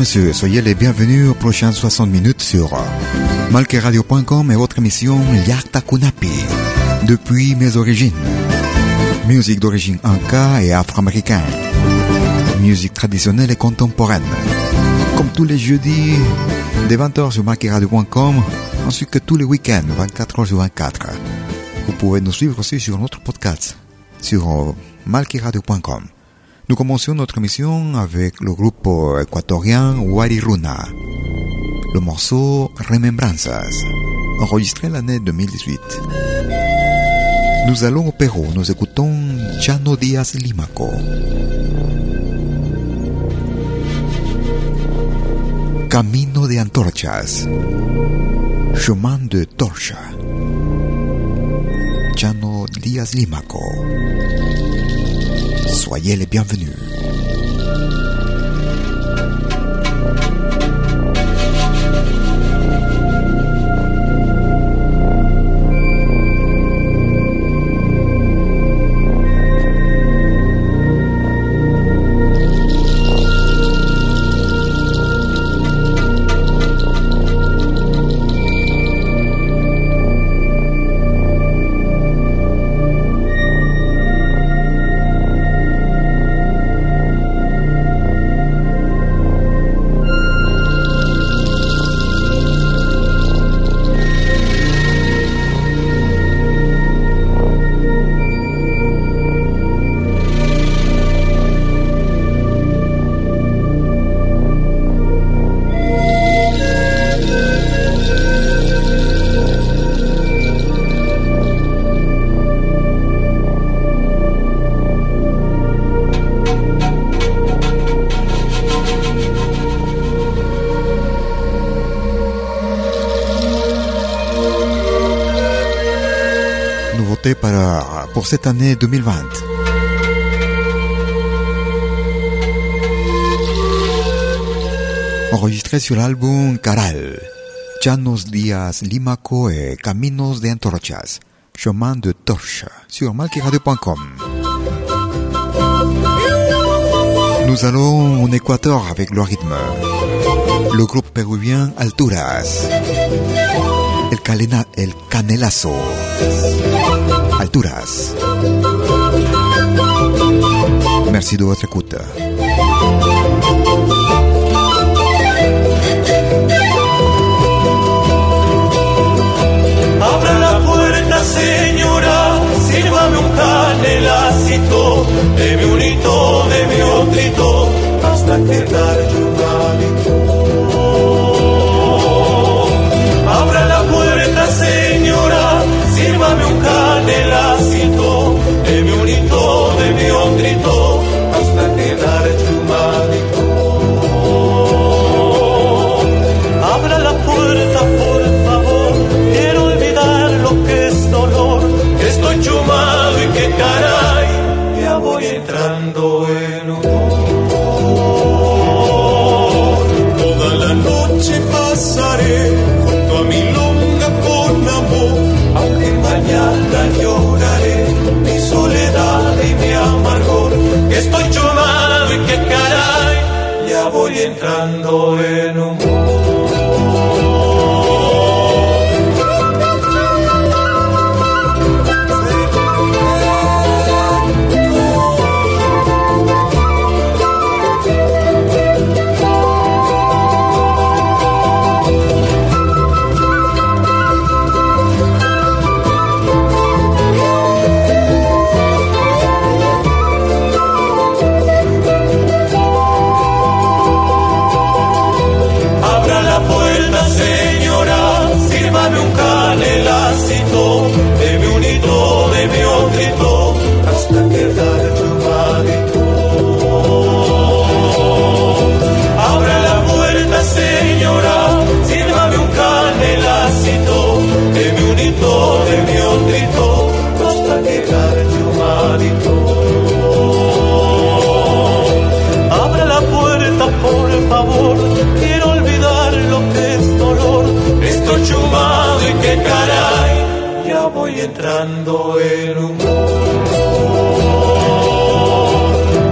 messieurs, soyez les bienvenus aux prochaines 60 minutes sur malqueradio.com et votre émission Yarta Kunapi, depuis mes origines. Musique d'origine inca et afro-américaine. Musique traditionnelle et contemporaine. Comme tous les jeudis, de 20h sur malqueradio.com, ainsi que tous les week-ends, 24h sur 24. Vous pouvez nous suivre aussi sur notre podcast, sur malqueradio.com. Nous commençons notre émission avec le groupe équatorien Wariruna. Le morceau Remembranzas, enregistré l'année 2018. Nous allons au Pérou, nous écoutons Chano Díaz Limaco. Camino de Antorchas. Chemin de Torcha. Chano Díaz Limaco. Soyez les bienvenus. Pour cette année 2020. Enregistré sur l'album Caral, Chanos Díaz Limaco et Caminos de Antorchas, Chemin de Torche, sur malquiradio.com. Nous allons en Équateur avec le rythme. Le groupe péruvien Alturas. El, el Canelazo. Alturas. Merci de votre. Abra la puerta, señora, sírvame un canelacito, deme un hito, deme otrito, hasta quedar chumadito. Entrando en por favor, quiero olvidar lo que es dolor. Estoy chumado y qué caray, ya voy entrando en un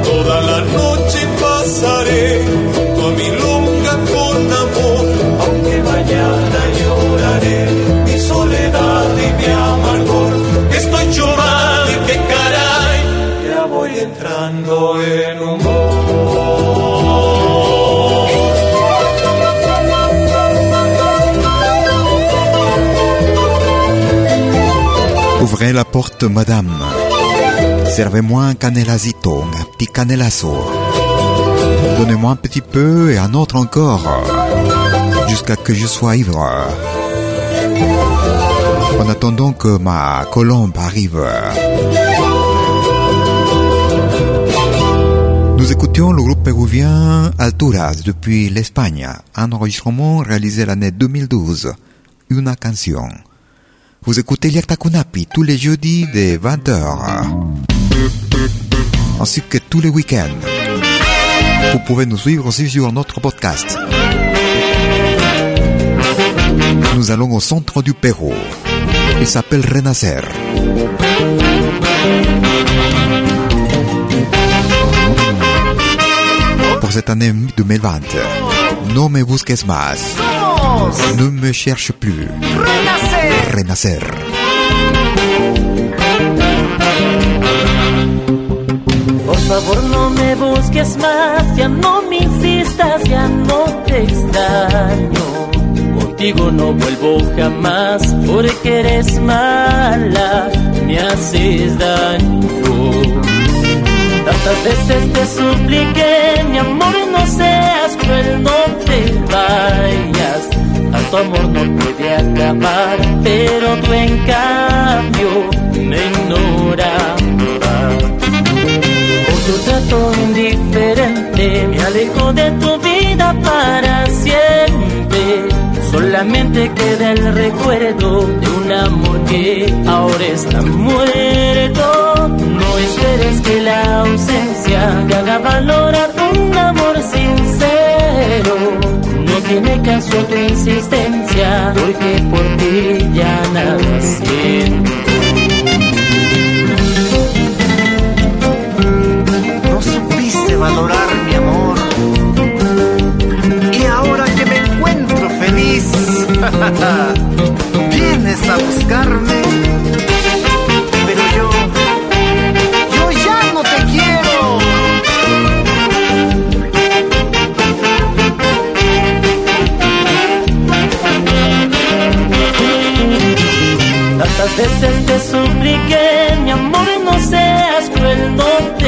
Toda la noche pasaré junto a mi lunga con amor, aunque mañana lloraré mi soledad y mi amargor. Estoy chumado y qué caray, ya voy entrando en un Ouvrez la porte, madame. Servez-moi un canelazito, un petit canelazo. Donnez-moi un petit peu et un autre encore, jusqu'à que je sois ivre. En attendant que ma colombe arrive. Nous écoutions le groupe péruvien Alturas depuis l'Espagne, un enregistrement réalisé l'année 2012, une canción. Vous écoutez Liakta Kunapi tous les jeudis de 20h, ainsi que tous les week-ends. Vous pouvez nous suivre aussi sur notre podcast. Nous allons au centre du Pérou. Il s'appelle Renacer. Pour cette année 2020, no me busques más. Ne me cherche plus. Renacer. Por favor no me busques más, ya no me insistas, ya no te extraño. Contigo no vuelvo jamás, porque eres mala, me haces daño. Tantas veces te supliqué, mi amor, no seas cruel, no te vayas. Tanto amor no puede acabar, pero tú en cambio me ignoras. Por tu trato indiferente, me alejo de tu vida para siempre. Solamente queda el recuerdo de un amor que ahora está muerto. No esperes que la ausencia te haga valorar un amor sincero. Tiene caso tu insistencia, porque por ti ya nada siento. No supiste valorar mi amor. Y ahora que me encuentro feliz, vienes a buscarme.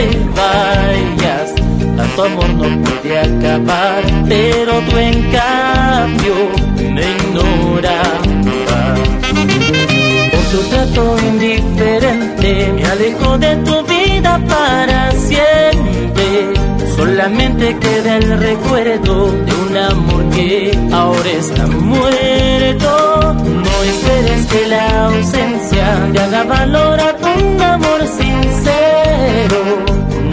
Te vayas. Tanto amor no puede acabar, pero tú en cambio me ignoras. Por tu trato indiferente, me alejo de tu vida para siempre. Solamente queda el recuerdo de un amor que ahora está muerto. No esperes que la ausencia te haga valorar un amor sincero.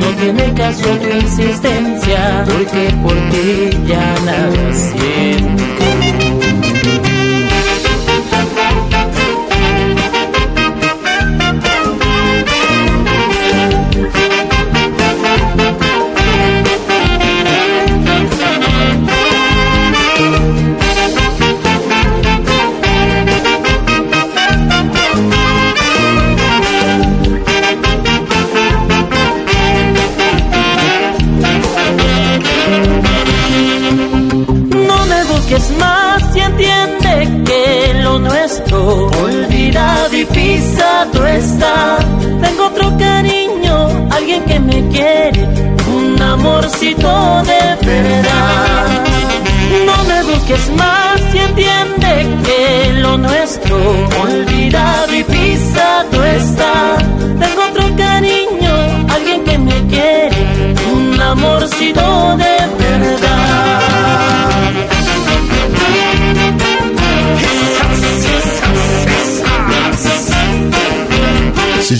No tiene caso tu insistencia, porque por ti ya nada.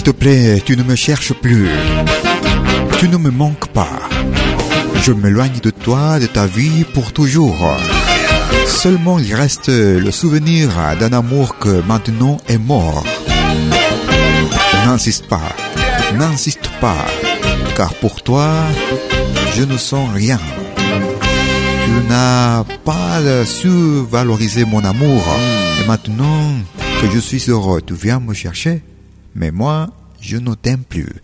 Te plaît, tu ne me cherches plus. Tu ne me manques pas. Je m'éloigne de toi, de ta vie pour toujours. Seulement il reste le souvenir d'un amour que maintenant est mort. N'insiste pas, n'insiste pas, car pour toi, je ne sens rien. Tu n'as pas su valoriser mon amour. Et maintenant que je suis heureux, tu viens me chercher. Mais moi, je ne t'aime plus.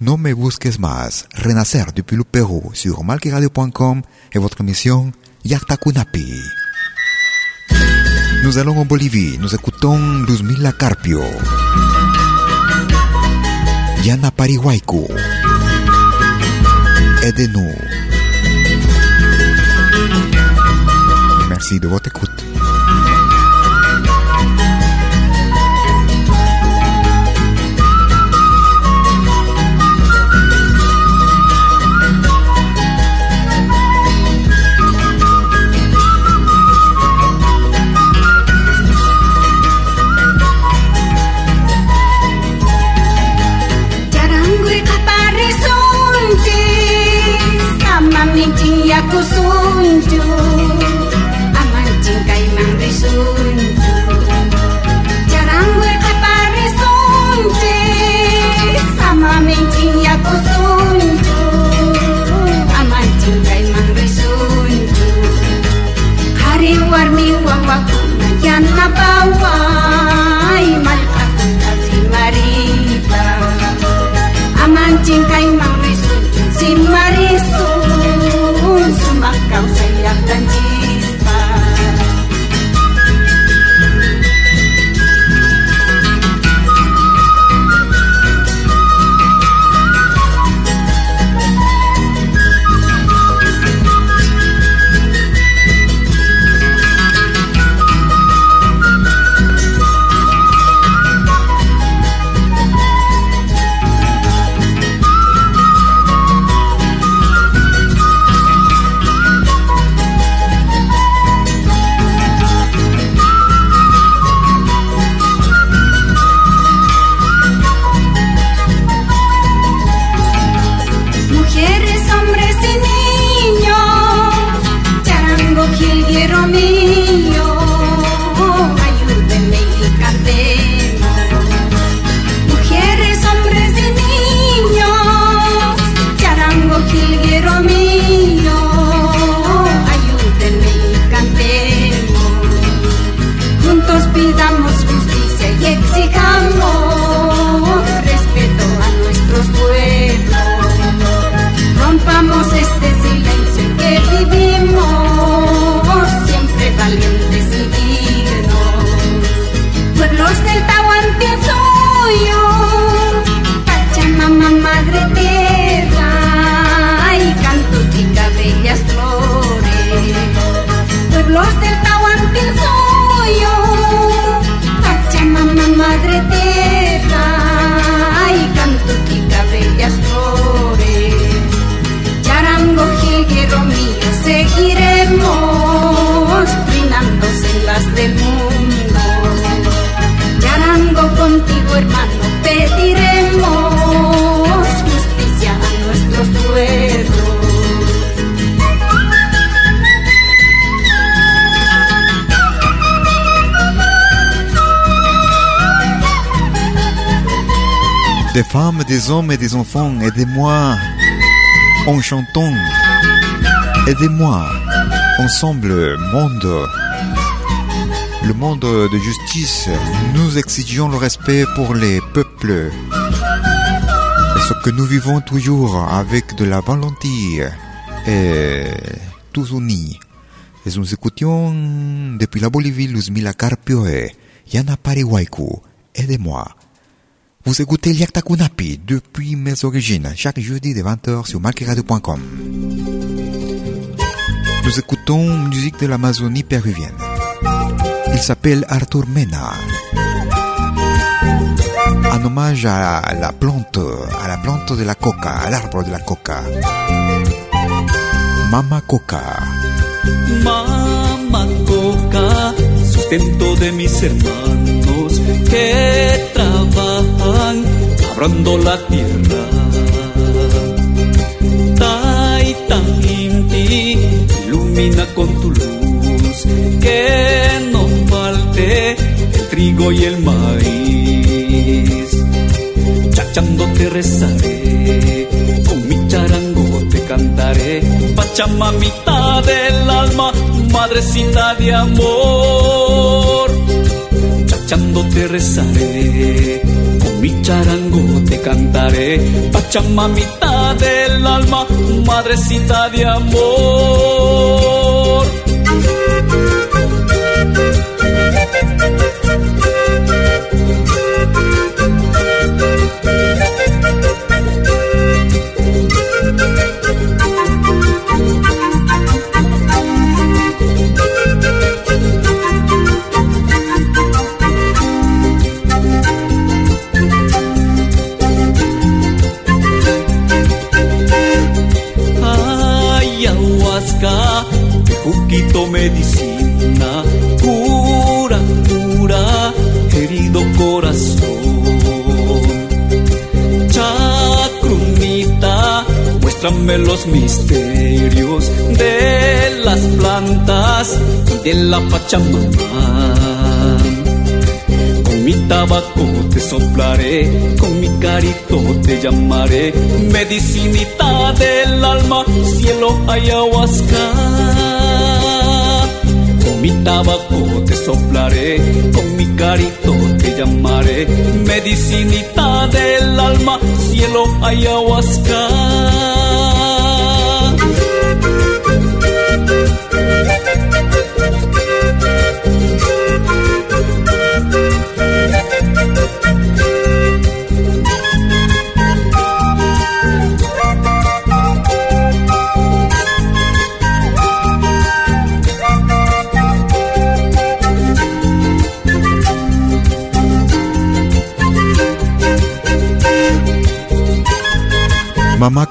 No me busques más. Renacer depuis le Pérou sur malquiradio.com et votre émission Yarta Kunapi. Nous allons en Bolivie. Nous écoutons Luzmila Carpio. Yana Parihuayku. Aidez-nous. Merci de votre écoute. Femmes, des hommes et des enfants, aidez-moi en chantant. Aidez-moi. Ensemble, monde. Le monde de justice, nous exigeons le respect pour les peuples. Et ce que nous vivons toujours avec de la volonté et tous unis. Et nous écoutions depuis la Bolivie Luzmila Carpio et Yana Parihuayku. Aidez-moi. Vous écoutez Liakta Kunapi depuis mes origines, chaque jeudi de 20h sur malkiradio.com. Nous écoutons musique de l'Amazonie péruvienne. Il s'appelle Arthur Mena. En hommage à la plante, à la plante de la coca, à l'arbre de la coca. Mama Coca. Mamá coca, sustento de mis hermanos que trabajan labrando la tierra. Taitan Inti, ilumina con tu luz, que no falte el trigo y el maíz. Chachando te rezaré, con mi charango te cantaré, Pachamamita del alma, madrecita de amor. Te rezaré, con mi charango te cantaré, Pachamamita del alma, madrecita de amor. Muéstrame los misterios de las plantas de la Pachamama. Con mi tabaco te soplaré, con mi carito te llamaré, medicinita del alma, cielo ayahuasca. Con mi tabaco te soplaré, con mi carito te llamaré, medicinita del alma, cielo ayahuasca.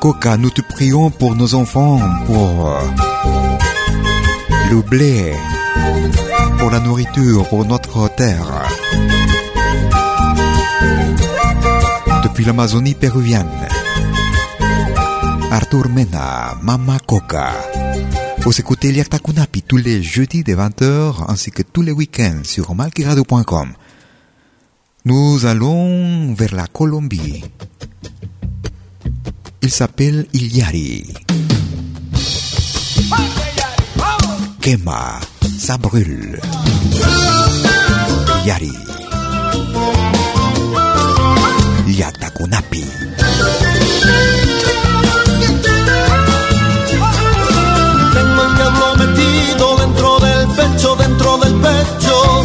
Coca, nous te prions pour nos enfants, pour euh, le blé, pour la nourriture, pour notre terre. Depuis l'Amazonie péruvienne, Arthur Mena, Mama Coca. Vous écoutez Liaktakunapi tous les jeudis de 20h ainsi que tous les week-ends sur malkiradio.com. Nous allons vers la Colombie. Il s'appelle Iliari. Quema, ça brûle. Iliari. Yatakunapi. Tengo el diablo metido dentro del pecho, dentro del pecho.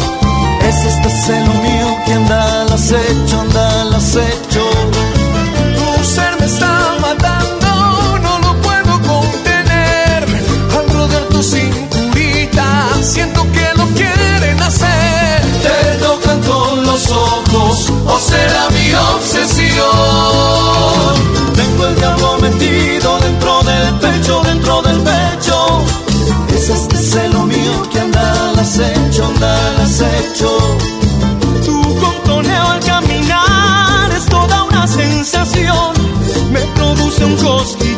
Es este celo mío que anda al acecho, anda al acecho. Dentro del pecho, dentro del pecho. Es este celo mío que anda al acecho, anda al acecho. Tu contoneo al caminar es toda una sensación. Me produce un cosquilleo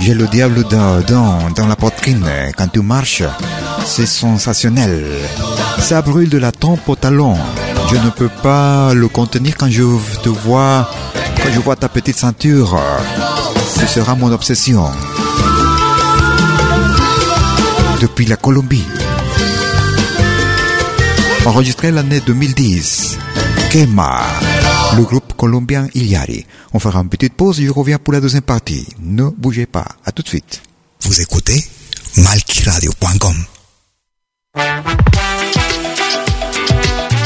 j'ai le diable dans la poitrine. Quand tu marches, c'est sensationnel. Ça brûle de la tempe au talon. Je ne peux pas le contenir quand je te vois, quand je vois ta petite ceinture. Ce sera mon obsession. Depuis la Colombie. Enregistré l'année 2010. Kema. Le groupe colombien Iliari. On fera une petite pause et je reviens pour la deuxième partie. Ne bougez pas. À tout de suite. Vous écoutez malquiradio.com.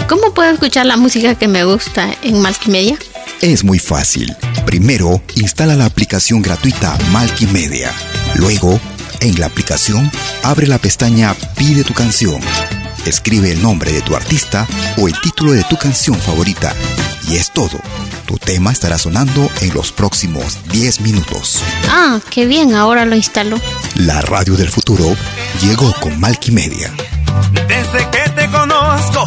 ¿Cómo puedo escuchar la música que me gusta en Malkimedia? Es muy fácil. Primero, instala la aplicación gratuita Malkimedia. Luego, en la aplicación, abre la pestaña Pide tu canción. Escribe el nombre de tu artista o el título de tu canción favorita. Y es todo. Tu tema estará sonando en los próximos 10 minutos. Ah, qué bien, ahora lo instalo. La radio del futuro llegó con Malkimedia. Desde que te conozco.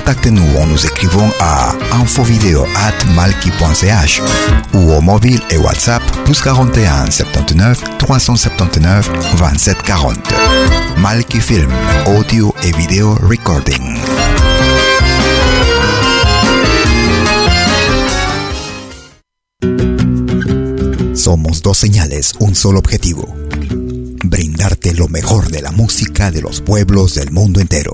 Contactez-nous en nous écrivant à infovideo@malki.ch ou au mobile WhatsApp plus 41 79 379 27 40. Malki Film, audio et vidéo recording. Somos dos señales, un solo objetivo. Brindarte lo mejor de la música de los pueblos del mundo entero.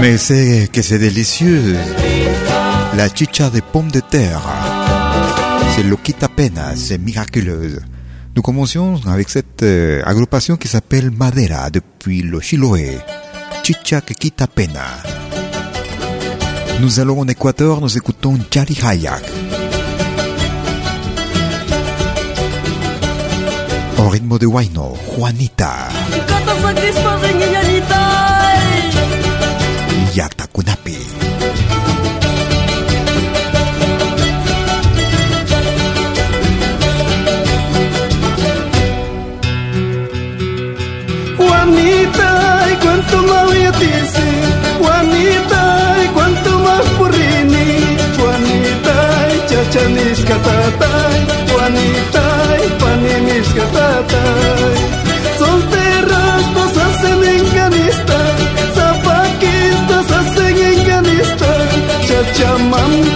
Mais c'est que c'est délicieux. La chicha de pomme de terre. C'est lo quita pena, c'est miraculeuse. Nous commencions avec cette euh, agrupation qui s'appelle Madera depuis le Chiloé. Chicha que quita pena. Nous allons en Équateur, nous écoutons Jari Hayak. Au rythme de Huayno, Juanita. Yactacunapi. Wanita, mau ya dice, Wanita, cuanto más purrini, Wanita, chachanis catatai, Wanita, panimis catatai. chamamos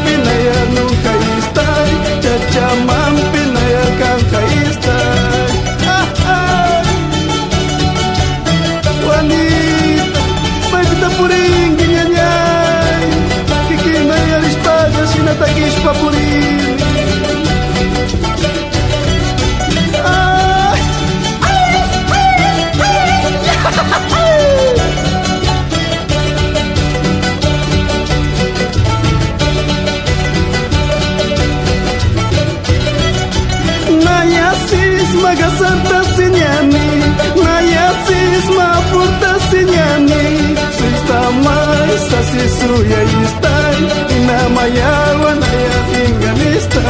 mayagwa na yating ganista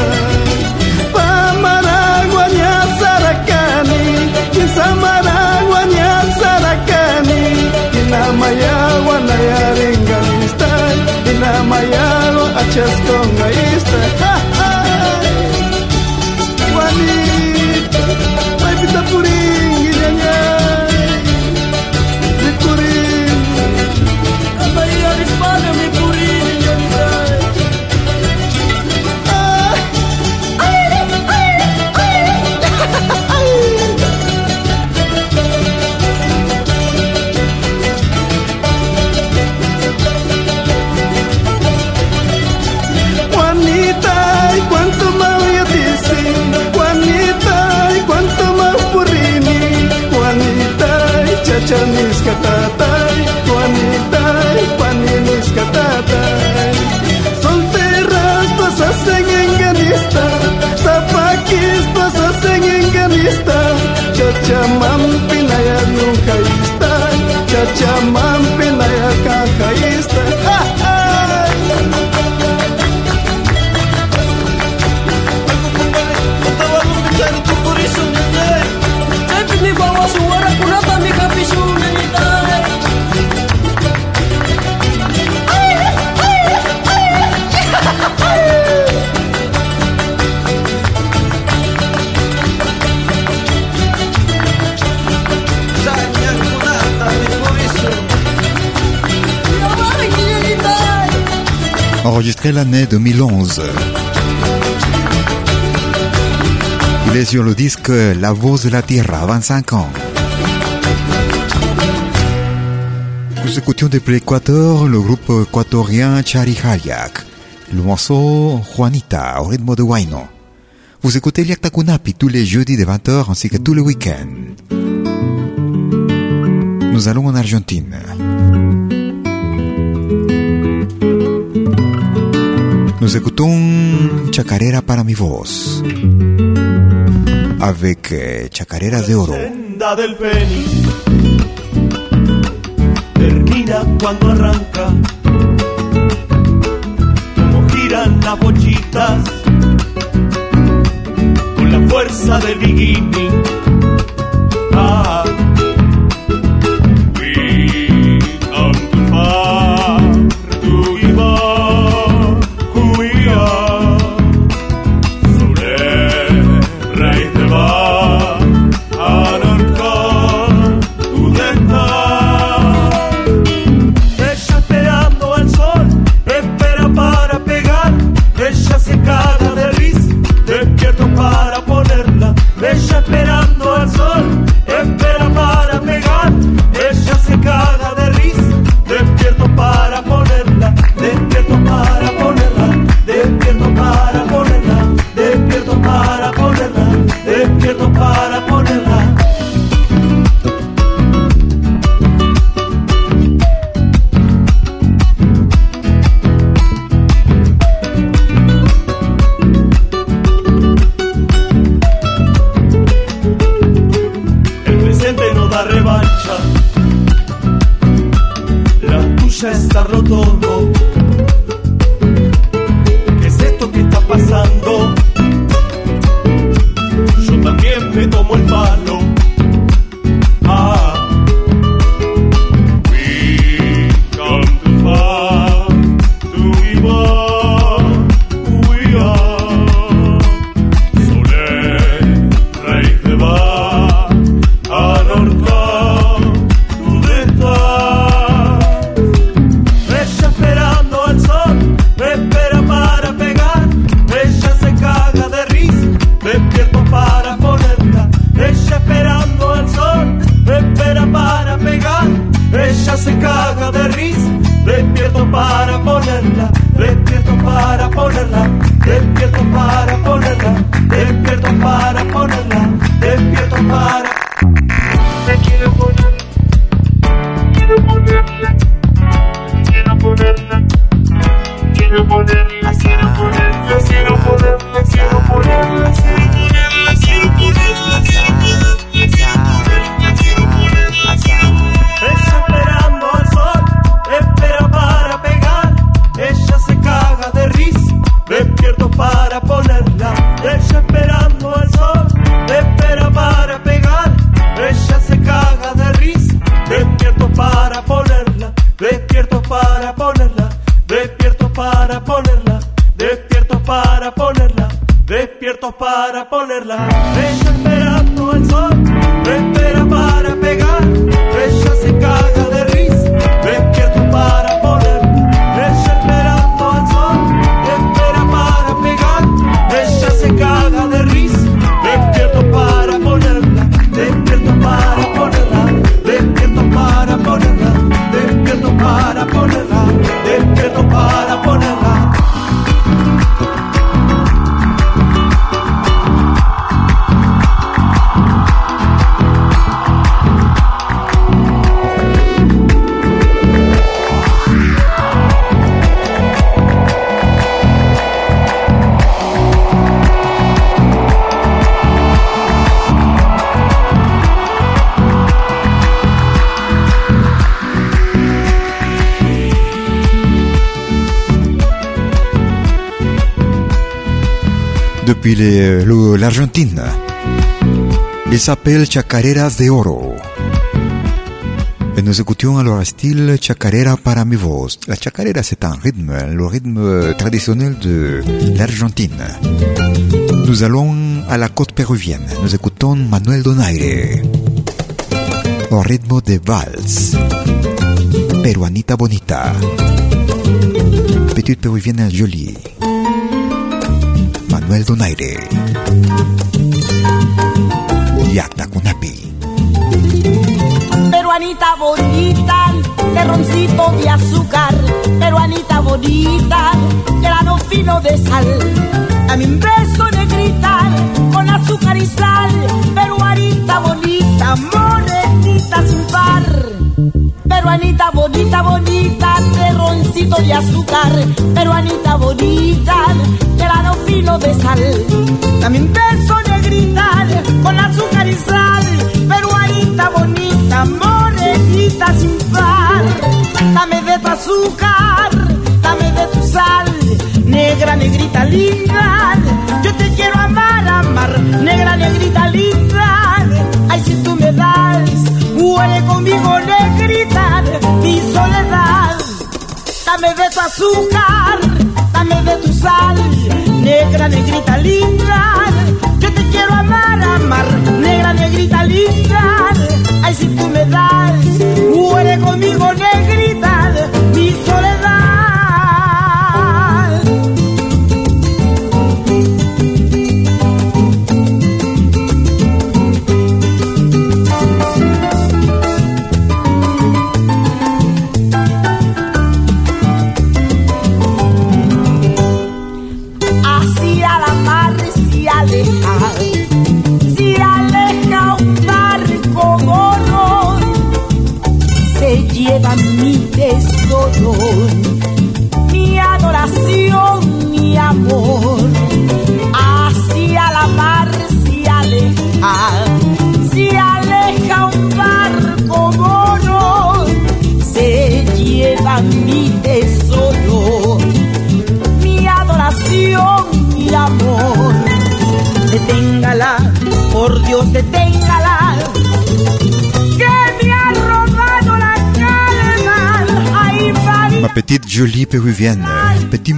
Enregistré l'année 2011. Il est sur le disque La Voz de la Tierra, 25 ans. Nous écoutions depuis l'Équateur le groupe équatorien Charihaliak, le morceau Juanita au rythme de Huayno. Vous écoutez Liakta Kunapi tous les jeudis de 20h ainsi que tous les week-ends. Nous allons en Argentine. Nous écoutons Chacarera para mi voz. Avec Chacarera de Oro. senda del fénix termina cuando arranca como giran las bochitas con la fuerza de bikini ah Depuis le- l'Argentine, il s'appelle Chacareras de Oro. Et nous écoutions alors style chacarera para mi voz. La chacarera c'est un rythme, le rythme traditionnel de l'Argentine. Nous allons à la côte péruvienne. Nous écoutons Manuel Donaire. Au rythme de vals. Peruanita bonita. Petite péruvienne jolie. Manuel Donaire. Yacta Cunapi. Peruanita bonita, terroncito de azúcar, peruanita bonita, grano fino de sal. Dame un beso negrita, con azúcar y sal, peruanita bonita, morenita sin par. Peruanita bonita, bonita, terroncito de azúcar, peruanita bonita, grano fino de sal. Un beso negrita, con azúcar y sal, peruanita bonita, morenita sin par. Dame de tu azúcar, dame de tu sal, negra, negrita linda. Yo te quiero amar, amar, negra, negrita linda. Ay, si tú me das, huele conmigo, negrita, mi soledad. Dame de tu azúcar, dame de tu sal, negra, negrita linda. Yo te quiero amar, amar, negra, negrita linda. Ay, si tú me das, huele conmigo, negrita,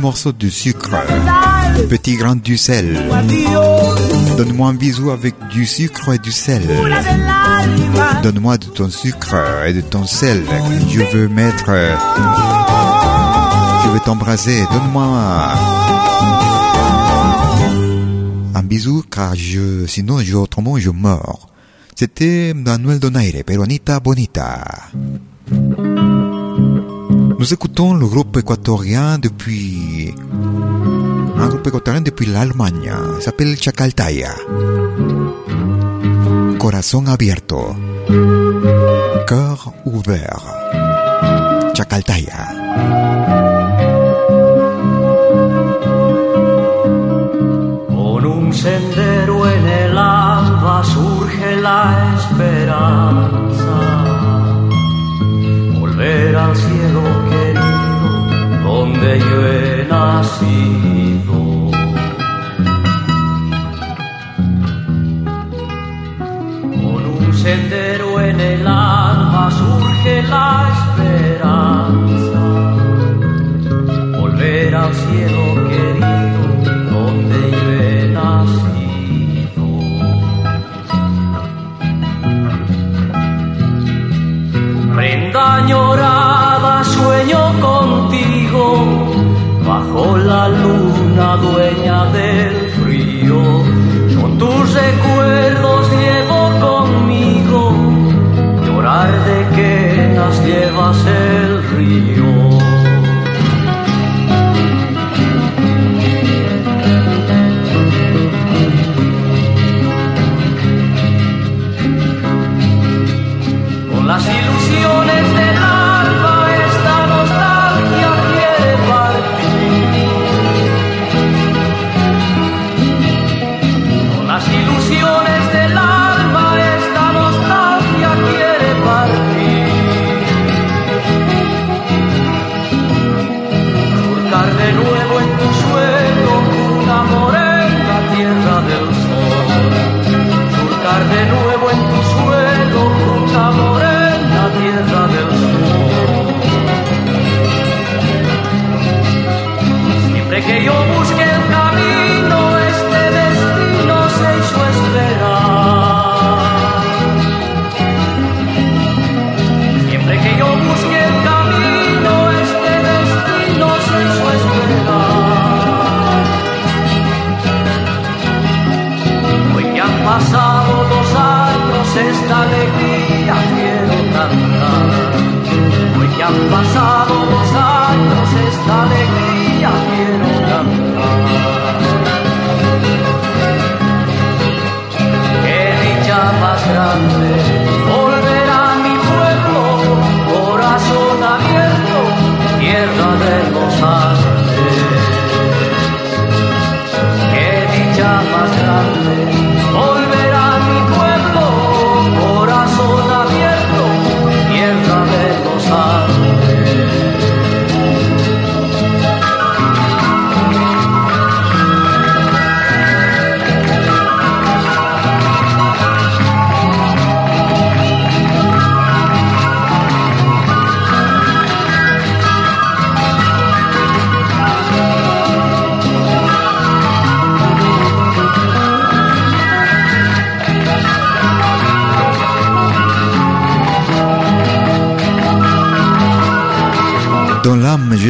morceau de sucre, petit grain du sel. Donne-moi un bisou avec du sucre et du sel. Donne-moi de ton sucre et de ton sel. Je veux mettre. Je veux t'embraser. Donne-moi un bisou car je, sinon je, autrement je meurs. C'était Manuel Donaire, Peronita Bonita. Nous écoutons le groupe équatorien depuis groupe équatorien depuis l'Allemagne. S'appelle Chacaltaya. Corazón abierto. Cœur ouvert. Chacaltaya. Con un sendero en el alba surge la esperanza. Volver al cielo querido donde yo he nacido. Esta alegría quiero cantar. Hoy que han pasado dos años,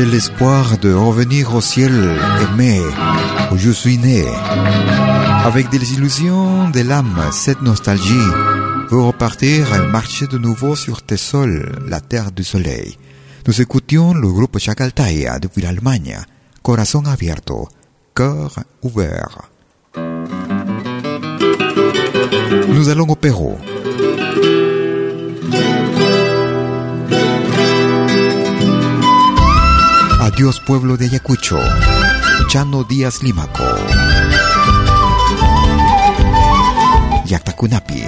l'espoir de revenir au ciel aimé où je suis né. Avec des illusions de l'âme, cette nostalgie veut repartir et marcher de nouveau sur tes sols, la terre du soleil. Nous écoutions le groupe Chacaltaya depuis l'Allemagne. Corazón abierto, cœur ouvert. Nous allons au Pérou. Adiós pueblo de Ayacucho. Chano Díaz Límaco. Yactacunapi.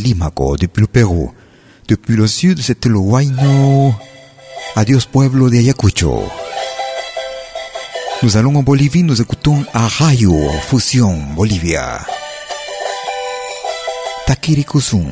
Limaco, depuis le Pérou. Depuis le sud, c'était le. Adiós, pueblo de Ayacucho. Nous allons en Bolivie, nous écoutons Rayo, Fusion, Bolivia. Takiri Kusum.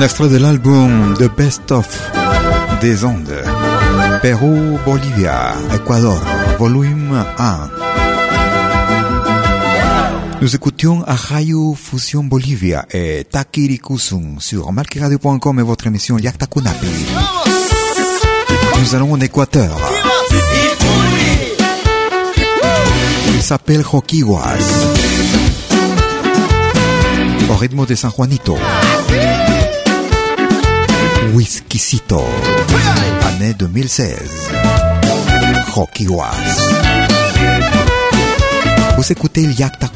Un extrait de l'album The Best of des Andes. Pérou, Bolivia, Équateur, volume 1. Nous écoutions Ahayu Fusion Bolivia et Takiri Kusung sur malkiradio.com et votre émission Yakta Kunapi. Nous allons en Équateur. Il s'appelle Joquiwas. Au rythme de San Juanito. Whiskycito, année 2016. Joquiwas. Vous écoutez Yakta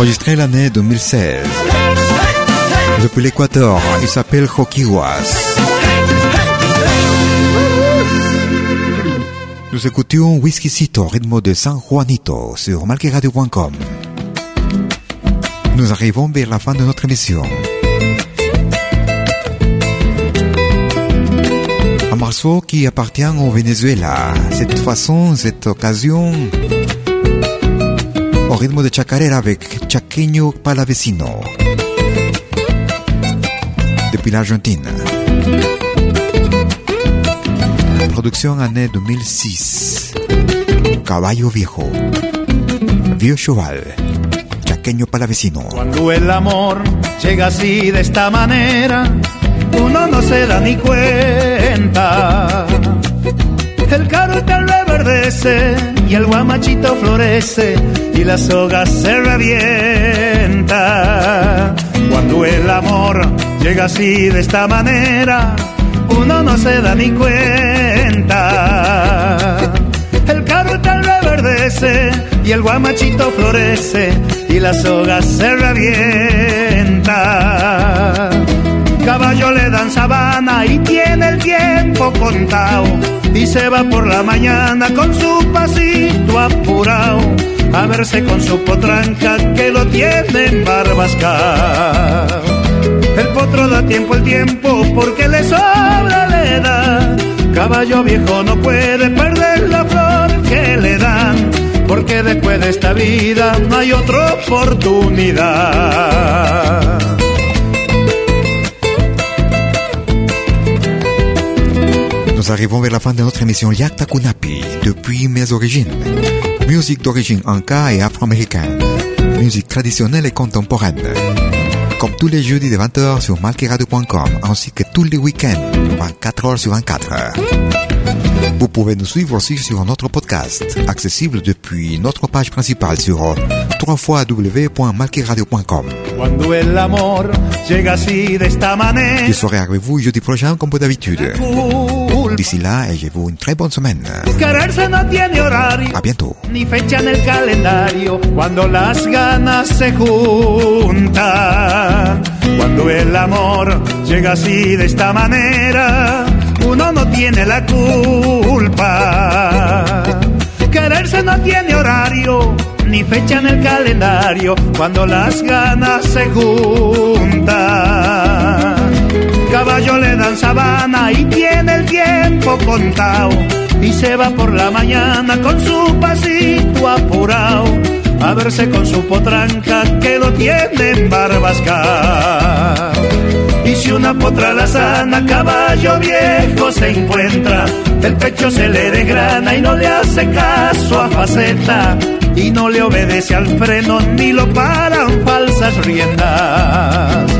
Enregistré l'année 2016. Depuis l'Équateur, il s'appelle Joquiwas. Nous écoutions Whiskycito, rythme de San Juanito sur malqueradio.com. Nous arrivons vers la fin de notre émission. Un morceau qui appartient au Venezuela. Cette façon, cette occasion, rythme de chacarera avec Chaqueño Palavecino. Depuis l'Argentine. Producción année 2006. Caballo Viejo. Vieux Cheval. Chaqueño Palavecino. Cuando el amor llega así de esta manera, uno no se da ni cuenta. El cartel y el guamachito florece y la soga se revienta. Cuando el amor llega así de esta manera, uno no se da ni cuenta. El cartel reverdece y el guamachito florece y la soga se revienta. Caballo le dan sabana y tiene el tiempo contado y se va por la mañana con su pasito apurado a verse con su potranca que lo tiene en barbascao. El potro da tiempo el tiempo porque le sobra la edad. Caballo viejo no puede perder la flor que le dan, porque después de esta vida no hay otra oportunidad. Nous arrivons vers la fin de notre émission Yakta Kunapi, depuis mes origines. Musique d'origine anka et afro-américaine. Musique traditionnelle et contemporaine. Comme tous les jeudis de 20h sur malkiradio.com, ainsi que tous les week-ends, 24h sur 24. Vous pouvez nous suivre aussi sur notre podcast, accessible depuis notre page principale sur manera. Je serai avec vous jeudi prochain comme d'habitude? D'ici là, ayez-vous une très bonne semaine. Quererse no tiene horario. A bientôt. Ni fecha en el calendario. Cuando las ganas se juntan. Cuando el amor llega así de esta manera. Uno no tiene la culpa. Quererse no tiene horario. Ni fecha en el calendario. Cuando las ganas se juntan. Caballo le dan sabana y tiene el tiempo contado. Y se va por la mañana con su pasito apurado. A verse con su potranca que lo tiene en barbasca. Y si una potra la sana, caballo viejo se encuentra. El pecho se le degrana y no le hace caso a faceta. Y no le obedece al freno ni lo paran falsas riendas.